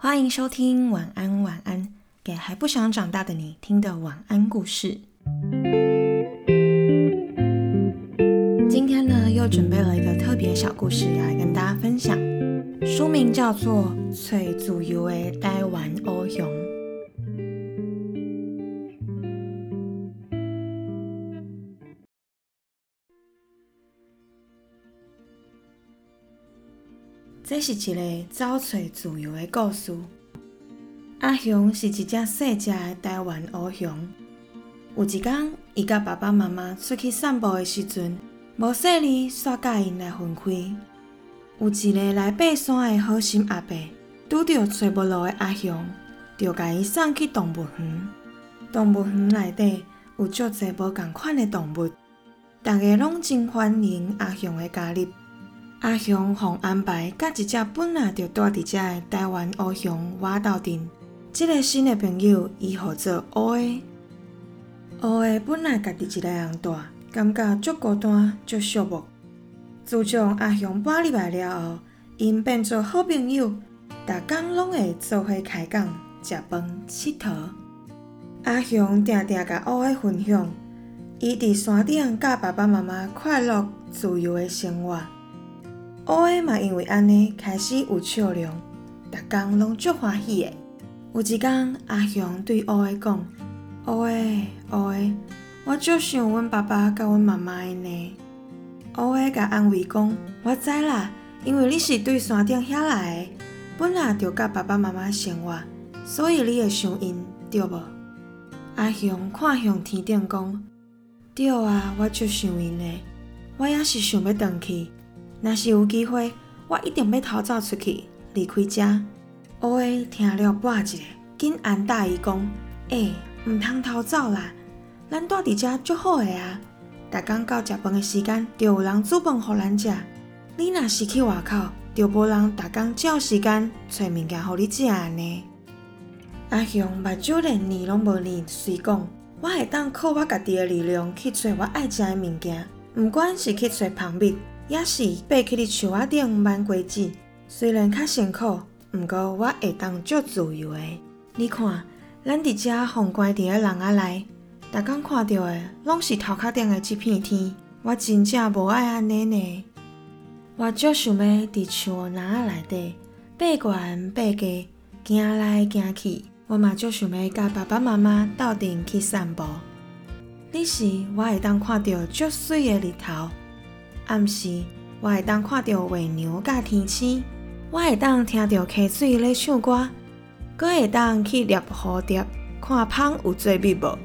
欢迎收听晚安晚安，给还不想长大的你听的晚安故事。今天呢，又准备了一个特别小故事要来跟大家分享，书名叫做《翠自由的台湾欧雄》。是一个找找自由的故事。阿雄是一只细只的台湾乌熊。有一天，伊甲爸爸妈妈出去散步的时阵，无细里煞甲因来分开。有一个来爬山的好心阿伯，拄着找无路的阿雄，就甲伊送去动物园。动物园内底有足侪无共款的动物，大家拢真欢迎阿雄的加入。阿雄互安排，甲一只本来就住伫遮的台湾乌熊活斗阵。即个新的朋友，伊号做乌的。乌的本来家己一个人住，感觉足孤单、足寂寞。自从阿雄搬入来了后，因变做好朋友，逐工拢会做伙开讲、食饭、佚佗。阿雄定定甲乌的分享，伊伫山顶甲爸爸妈妈快乐、自由的生活。乌的嘛，因为安尼开始有笑容，逐工拢足欢喜的。有一天，阿雄对乌的讲：“乌的，乌的，我足想阮爸爸甲阮妈妈的呢。”乌的甲安慰讲：“我知啦，因为你是对山顶遐来的，本来就甲爸爸妈妈生活，所以你会想因，对无？”阿雄看向天顶讲：“对啊，我足想因的，我也是想要回去。”若是有机会，我一定要逃走出去，离开遮。乌龟听了，半一下，紧安大伊讲：“哎，毋通逃走啦，咱住伫遮足好个啊！逐工到食饭的时间，就有人煮饭互咱食。你若是去外口，就无人逐工照时间找物件互你食呢。”阿雄目睭连念拢无念，随讲：“我会当靠我家己的力量去找我爱食的物件，毋管是去找蜂蜜。”也是爬起伫树仔顶挽果子，虽然较辛苦，毋过我会当足自由的。你看，咱伫遮封关伫个人仔内，逐工看到的拢是头壳顶的一片天，我真正无爱安尼呢。我足想要伫树林仔内底爬悬爬低，行来行去。我嘛足想要甲爸爸妈妈斗阵去散步。你是我会当看到足水的日头。暗时，我会当看到月娘甲天星，我会当听到溪水咧唱歌，阁会当去猎蝴蝶，看蜂有做蜜无。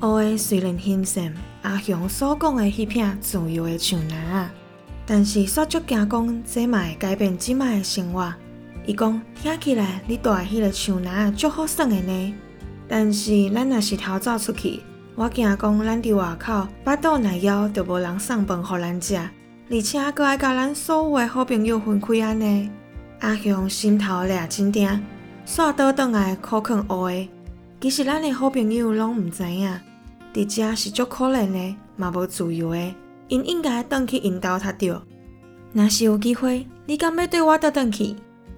乌的虽然欣赏阿雄所讲的迄片自由的树林啊，但是煞足惊讲这嘛会改变即卖的生活。伊讲听起来你住迄个树林啊足好耍的呢，但是咱若是逃走出去。我惊讲，咱伫外口巴肚内枵，就无人送饭互咱食，而且搁爱甲咱所有诶好朋友分开安尼。阿雄心头掠真定，煞倒转来苦劝乌诶。其实咱诶好朋友拢毋知影，伫遮是足可怜诶，嘛无自由诶，因应该转去因兜读着。若是有机会，你敢要对我倒转去？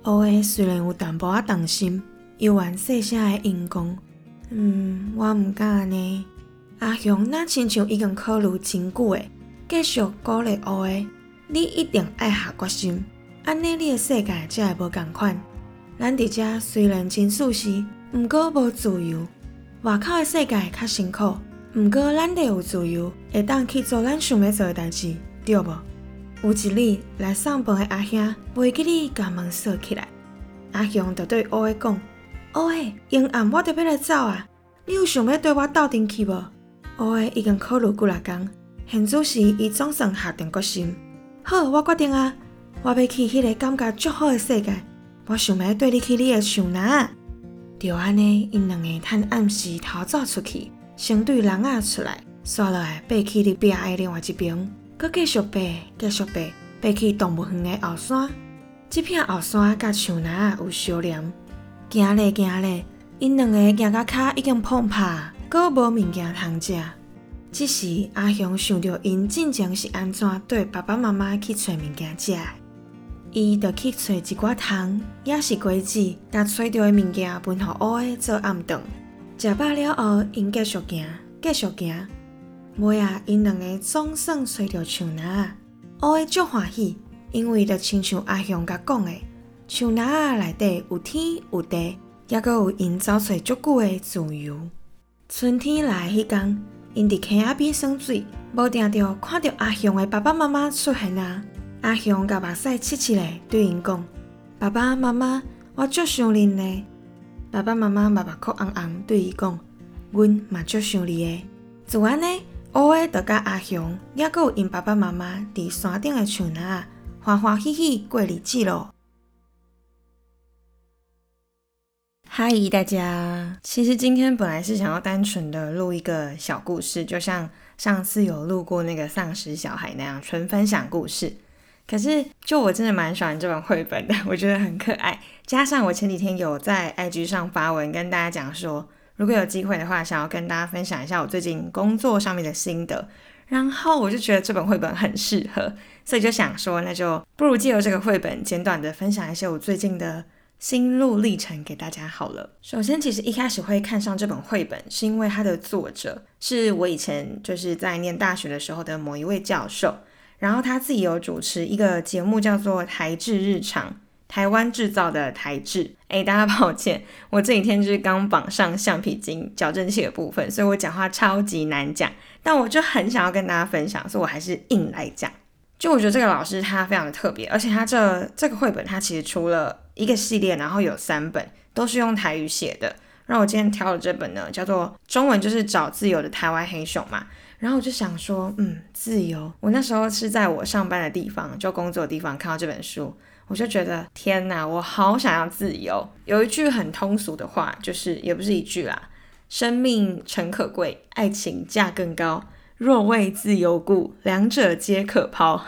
乌诶虽然有淡薄仔担心，又愿细声的应讲：“嗯，我毋敢安尼。”阿雄那亲像已经考虑真久诶，继续鼓励乌诶，你一定爱下决心，安尼你诶世界才会无共款。咱伫遮虽然真舒适，毋过无自由。外口诶世界较辛苦，毋过咱得有自由，会当去做咱想要做诶代志，对无？有一日来上班诶阿兄，袂记哩甲门锁起来。阿雄就对乌诶讲：乌诶，阴暗我着要来走啊！你有想要对我斗阵去无？乌的已经考虑几来工，现主时伊总算下定决心。好，我决定啊，我要去迄个感觉足好的世界。我想要缀你去你的树林。就安尼，因两个趁暗时逃走出去，先对人啊出来，刷落来爬去伫壁的另外一边，搁继续爬，继续爬，爬去动物园的后山。这片后山甲树林有相连，行咧行咧，因两个行到脚已经碰破。阁无物件通食，这时阿雄想着因进前是安怎对爸爸妈妈去找物件食。伊就去找一寡糖，也是果子，甲找到的物件分互乌的做暗顿。食饱了后，因继续行，继续行。尾啊，因两个总算找到树篮啊。乌的足欢喜，因为着亲像阿雄甲讲的，树篮啊内底有天有地，也阁有因走找足久的自由。春天来迄天，因伫溪仔边耍水，无定着看到阿雄的爸爸妈妈出现啊！阿雄甲目屎切切咧，对因讲：“爸爸妈妈，我足想恁呢。”爸爸妈妈目目哭红红，对伊讲：“阮嘛足想你的。”自安尼？乌诶，就甲阿雄，也阁有因爸爸妈妈伫山顶诶树林，欢欢喜喜过日子咯。嗨，大家！其实今天本来是想要单纯的录一个小故事，就像上次有录过那个丧尸小孩那样，纯分享故事。可是，就我真的蛮喜欢这本绘本的，我觉得很可爱。加上我前几天有在 IG 上发文跟大家讲说。如果有机会的话，想要跟大家分享一下我最近工作上面的心得，然后我就觉得这本绘本很适合，所以就想说，那就不如借由这个绘本，简短的分享一些我最近的心路历程给大家好了。首先，其实一开始会看上这本绘本，是因为它的作者是我以前就是在念大学的时候的某一位教授，然后他自己有主持一个节目，叫做《台制日常》。台湾制造的台制，哎，大家抱歉，我这几天就是刚绑上橡皮筋矫正器的部分，所以我讲话超级难讲，但我就很想要跟大家分享，所以我还是硬来讲。就我觉得这个老师他非常的特别，而且他这这个绘本他其实出了一个系列，然后有三本都是用台语写的。让我今天挑的这本呢，叫做中文就是找自由的台湾黑熊嘛。然后我就想说，嗯，自由。我那时候是在我上班的地方，就工作的地方看到这本书。我就觉得天哪，我好想要自由。有一句很通俗的话，就是也不是一句啦：生命诚可贵，爱情价更高。若为自由故，两者皆可抛。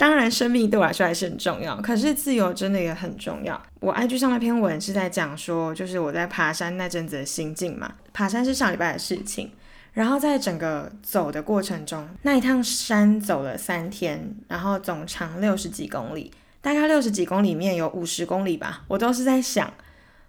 当然，生命对我来说还是很重要，可是自由真的也很重要。我 IG 上那篇文是在讲说，就是我在爬山那阵子的心境嘛。爬山是上礼拜的事情，然后在整个走的过程中，那一趟山走了三天，然后总长六十几公里。大概六十几公里，里面有五十公里吧，我都是在想，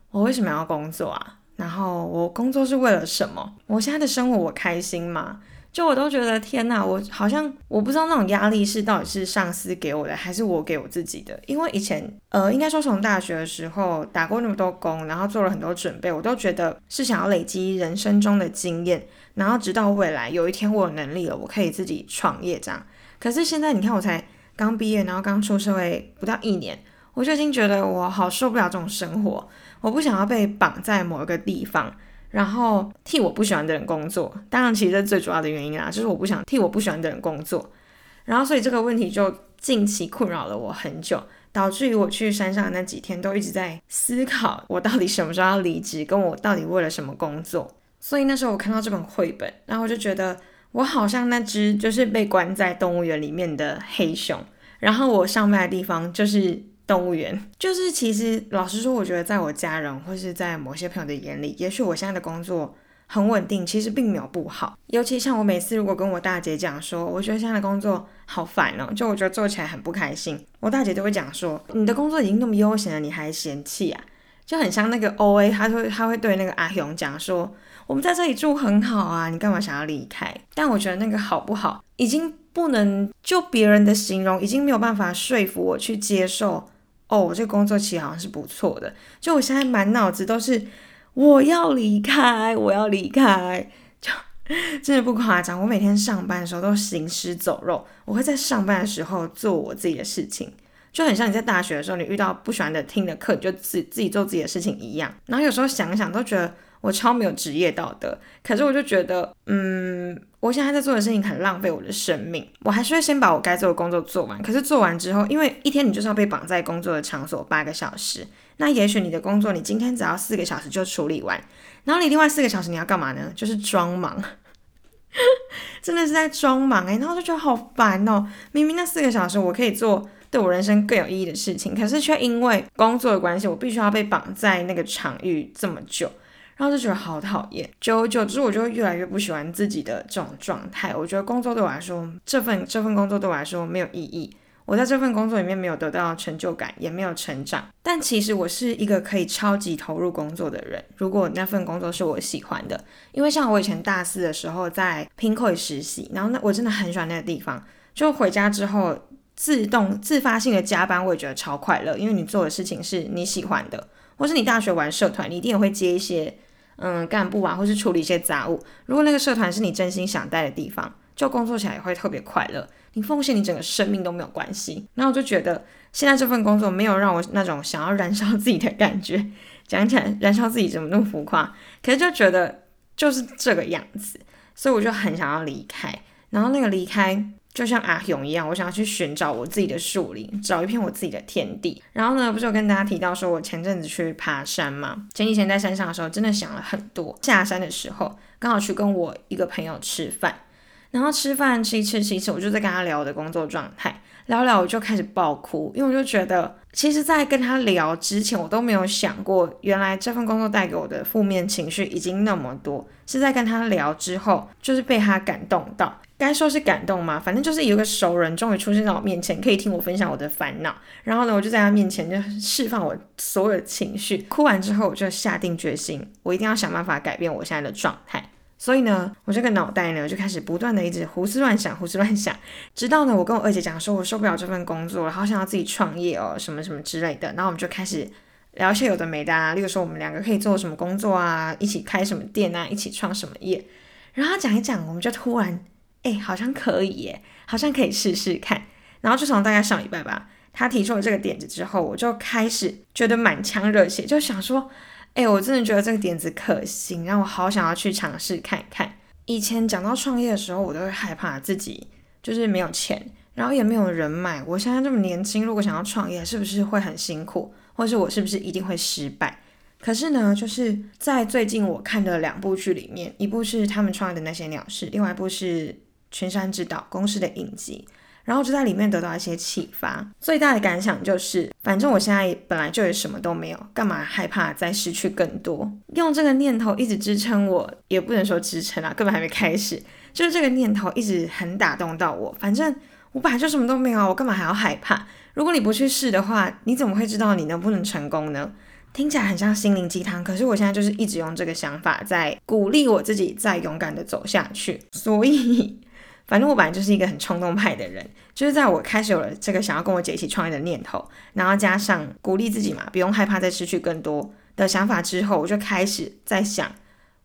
我为什么要工作啊？然后我工作是为了什么？我现在的生活我开心吗？就我都觉得天哪，我好像我不知道那种压力是到底是上司给我的，还是我给我自己的。因为以前呃，应该说从大学的时候打过那么多工，然后做了很多准备，我都觉得是想要累积人生中的经验，然后直到未来有一天我有能力了，我可以自己创业这样。可是现在你看我才。刚毕业，然后刚出社会不到一年，我就已经觉得我好受不了这种生活。我不想要被绑在某一个地方，然后替我不喜欢的人工作。当然，其实这最主要的原因啦，就是我不想替我不喜欢的人工作。然后，所以这个问题就近期困扰了我很久，导致于我去山上的那几天都一直在思考，我到底什么时候要离职，跟我到底为了什么工作。所以那时候我看到这本绘本，然后我就觉得。我好像那只就是被关在动物园里面的黑熊，然后我上班的地方就是动物园。就是其实老实说，我觉得在我家人或是在某些朋友的眼里，也许我现在的工作很稳定，其实并没有不好。尤其像我每次如果跟我大姐讲说，我觉得现在的工作好烦哦，就我觉得做起来很不开心，我大姐都会讲说，你的工作已经那么悠闲了，你还嫌弃啊？就很像那个 O A，他会他会对那个阿雄讲说。我们在这里住很好啊，你干嘛想要离开？但我觉得那个好不好，已经不能就别人的形容，已经没有办法说服我去接受。哦，我这个工作其实好像是不错的。就我现在满脑子都是我要离开，我要离开，就 真的不夸张。我每天上班的时候都行尸走肉，我会在上班的时候做我自己的事情，就很像你在大学的时候，你遇到不喜欢的听的课，你就自自己做自己的事情一样。然后有时候想想都觉得。我超没有职业道德，可是我就觉得，嗯，我现在在做的事情很浪费我的生命，我还是会先把我该做的工作做完。可是做完之后，因为一天你就是要被绑在工作的场所八个小时，那也许你的工作你今天只要四个小时就处理完，然后你另外四个小时你要干嘛呢？就是装忙，真的是在装忙诶，然后就觉得好烦哦。明明那四个小时我可以做对我人生更有意义的事情，可是却因为工作的关系，我必须要被绑在那个场域这么久。然后就觉得好讨厌，久而久之，我就越来越不喜欢自己的这种状态。我觉得工作对我来说，这份这份工作对我来说没有意义。我在这份工作里面没有得到成就感，也没有成长。但其实我是一个可以超级投入工作的人。如果那份工作是我喜欢的，因为像我以前大四的时候在 p i n k o 实习，然后那我真的很喜欢那个地方。就回家之后自动自发性的加班，我也觉得超快乐，因为你做的事情是你喜欢的，或是你大学玩社团，你一定也会接一些嗯干部啊，或是处理一些杂物。如果那个社团是你真心想待的地方，就工作起来也会特别快乐。你奉献你整个生命都没有关系，然后我就觉得现在这份工作没有让我那种想要燃烧自己的感觉。讲起来燃烧自己怎么那么浮夸？可是就觉得就是这个样子，所以我就很想要离开。然后那个离开就像阿勇一样，我想要去寻找我自己的树林，找一片我自己的天地。然后呢，不是有跟大家提到说我前阵子去爬山吗？前几天在山上的时候真的想了很多。下山的时候刚好去跟我一个朋友吃饭。然后吃饭吃一吃吃一吃，我就在跟他聊我的工作状态，聊聊我就开始爆哭，因为我就觉得，其实，在跟他聊之前，我都没有想过，原来这份工作带给我的负面情绪已经那么多，是在跟他聊之后，就是被他感动到，该说是感动吗？反正就是有个熟人终于出现在我面前，可以听我分享我的烦恼，然后呢，我就在他面前就释放我所有的情绪，哭完之后，我就下定决心，我一定要想办法改变我现在的状态。所以呢，我这个脑袋呢就开始不断的一直胡思乱想，胡思乱想，直到呢我跟我二姐讲说，我受不了这份工作了，好想要自己创业哦，什么什么之类的。然后我们就开始聊一些有的没的啊，例如说我们两个可以做什么工作啊，一起开什么店啊，一起创什么业。然后讲一讲，我们就突然，哎，好像可以耶，好像可以试试看。然后就从大概上礼拜吧，他提出了这个点子之后，我就开始觉得满腔热血，就想说。哎，我真的觉得这个点子可行，让我好想要去尝试看看。以前讲到创业的时候，我都会害怕自己就是没有钱，然后也没有人脉。我现在这么年轻，如果想要创业，是不是会很辛苦，或是我是不是一定会失败？可是呢，就是在最近我看的两部剧里面，一部是他们创业的那些鸟事，另外一部是《群山之岛》公司的影集。然后就在里面得到一些启发，最大的感想就是，反正我现在本来就什么都没有，干嘛害怕再失去更多？用这个念头一直支撑我，也不能说支撑啊，根本还没开始，就是这个念头一直很打动到我。反正我本来就什么都没有，我干嘛还要害怕？如果你不去试的话，你怎么会知道你能不能成功呢？听起来很像心灵鸡汤，可是我现在就是一直用这个想法在鼓励我自己，再勇敢的走下去。所以。反正我本来就是一个很冲动派的人，就是在我开始有了这个想要跟我姐一起创业的念头，然后加上鼓励自己嘛，不用害怕再失去更多的想法之后，我就开始在想，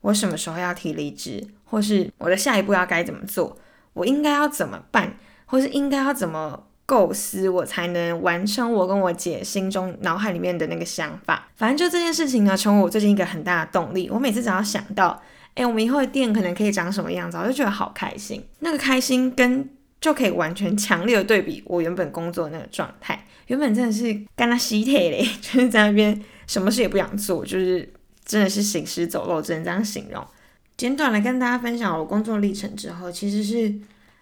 我什么时候要提离职，或是我的下一步要该怎么做，我应该要怎么办，或是应该要怎么构思，我才能完成我跟我姐心中脑海里面的那个想法。反正就这件事情呢，成为我最近一个很大的动力。我每次只要想到。哎，我们以后的店可能可以长什么样子？我就觉得好开心，那个开心跟就可以完全强烈的对比我原本工作那个状态。原本真的是干他西铁嘞，就是在那边什么事也不想做，就是真的是行尸走肉，只能这样形容。简短来跟大家分享我工作历程之后，其实是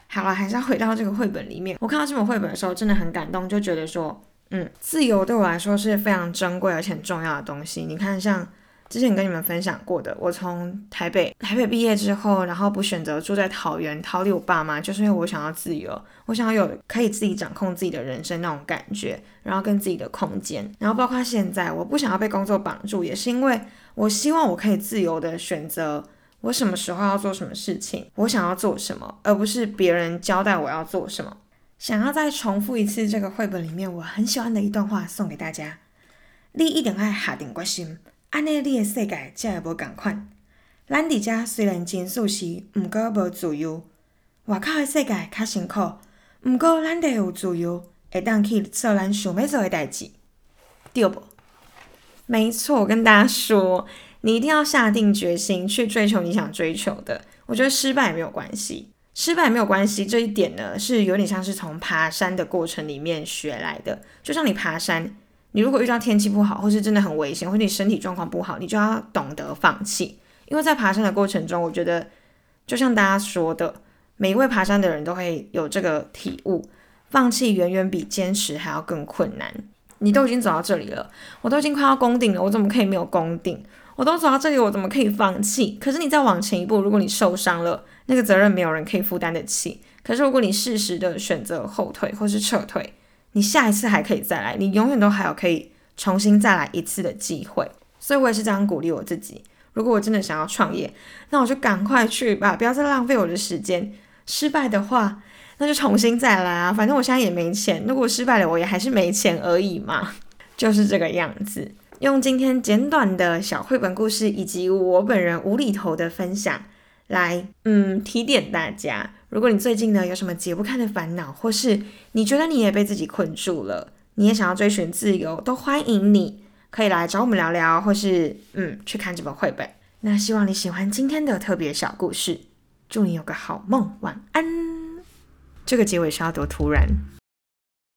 好了，还是要回到这个绘本里面。我看到这本绘本的时候，真的很感动，就觉得说，嗯，自由对我来说是非常珍贵而且很重要的东西。你看，像。之前跟你们分享过的，我从台北台北毕业之后，然后不选择住在桃园，逃离我爸妈，就是因为我想要自由，我想要有可以自己掌控自己的人生那种感觉，然后跟自己的空间，然后包括现在，我不想要被工作绑住，也是因为我希望我可以自由的选择我什么时候要做什么事情，我想要做什么，而不是别人交代我要做什么。想要再重复一次这个绘本里面我很喜欢的一段话送给大家：你一点爱下定决心。安尼，你的世界才会无共款。咱伫遮虽然真舒适，毋过无自由。外口的世界较辛苦，毋过咱得有自由，会当去做咱想要做的代志，对不？没错，我跟大家说，你一定要下定决心去追求你想追求的。我觉得失败没有关系，失败没有关系。这一点呢，是有点像是从爬山的过程里面学来的。就像你爬山。你如果遇到天气不好，或是真的很危险，或者你身体状况不好，你就要懂得放弃。因为在爬山的过程中，我觉得就像大家说的，每一位爬山的人都会有这个体悟：放弃远远比坚持还要更困难。你都已经走到这里了，我都已经快要攻顶了，我怎么可以没有攻顶？我都走到这里，我怎么可以放弃？可是你再往前一步，如果你受伤了，那个责任没有人可以负担得起。可是如果你适时的选择后退或是撤退，你下一次还可以再来，你永远都还有可以重新再来一次的机会。所以我也是这样鼓励我自己。如果我真的想要创业，那我就赶快去吧，不要再浪费我的时间。失败的话，那就重新再来啊！反正我现在也没钱，如果失败了，我也还是没钱而已嘛，就是这个样子。用今天简短的小绘本故事，以及我本人无厘头的分享，来嗯提点大家。如果你最近呢有什么解不开的烦恼，或是你觉得你也被自己困住了，你也想要追寻自由，都欢迎你可以来找我们聊聊，或是嗯去看这本绘本。那希望你喜欢今天的特别小故事，祝你有个好梦，晚安。这个结尾是要多突然？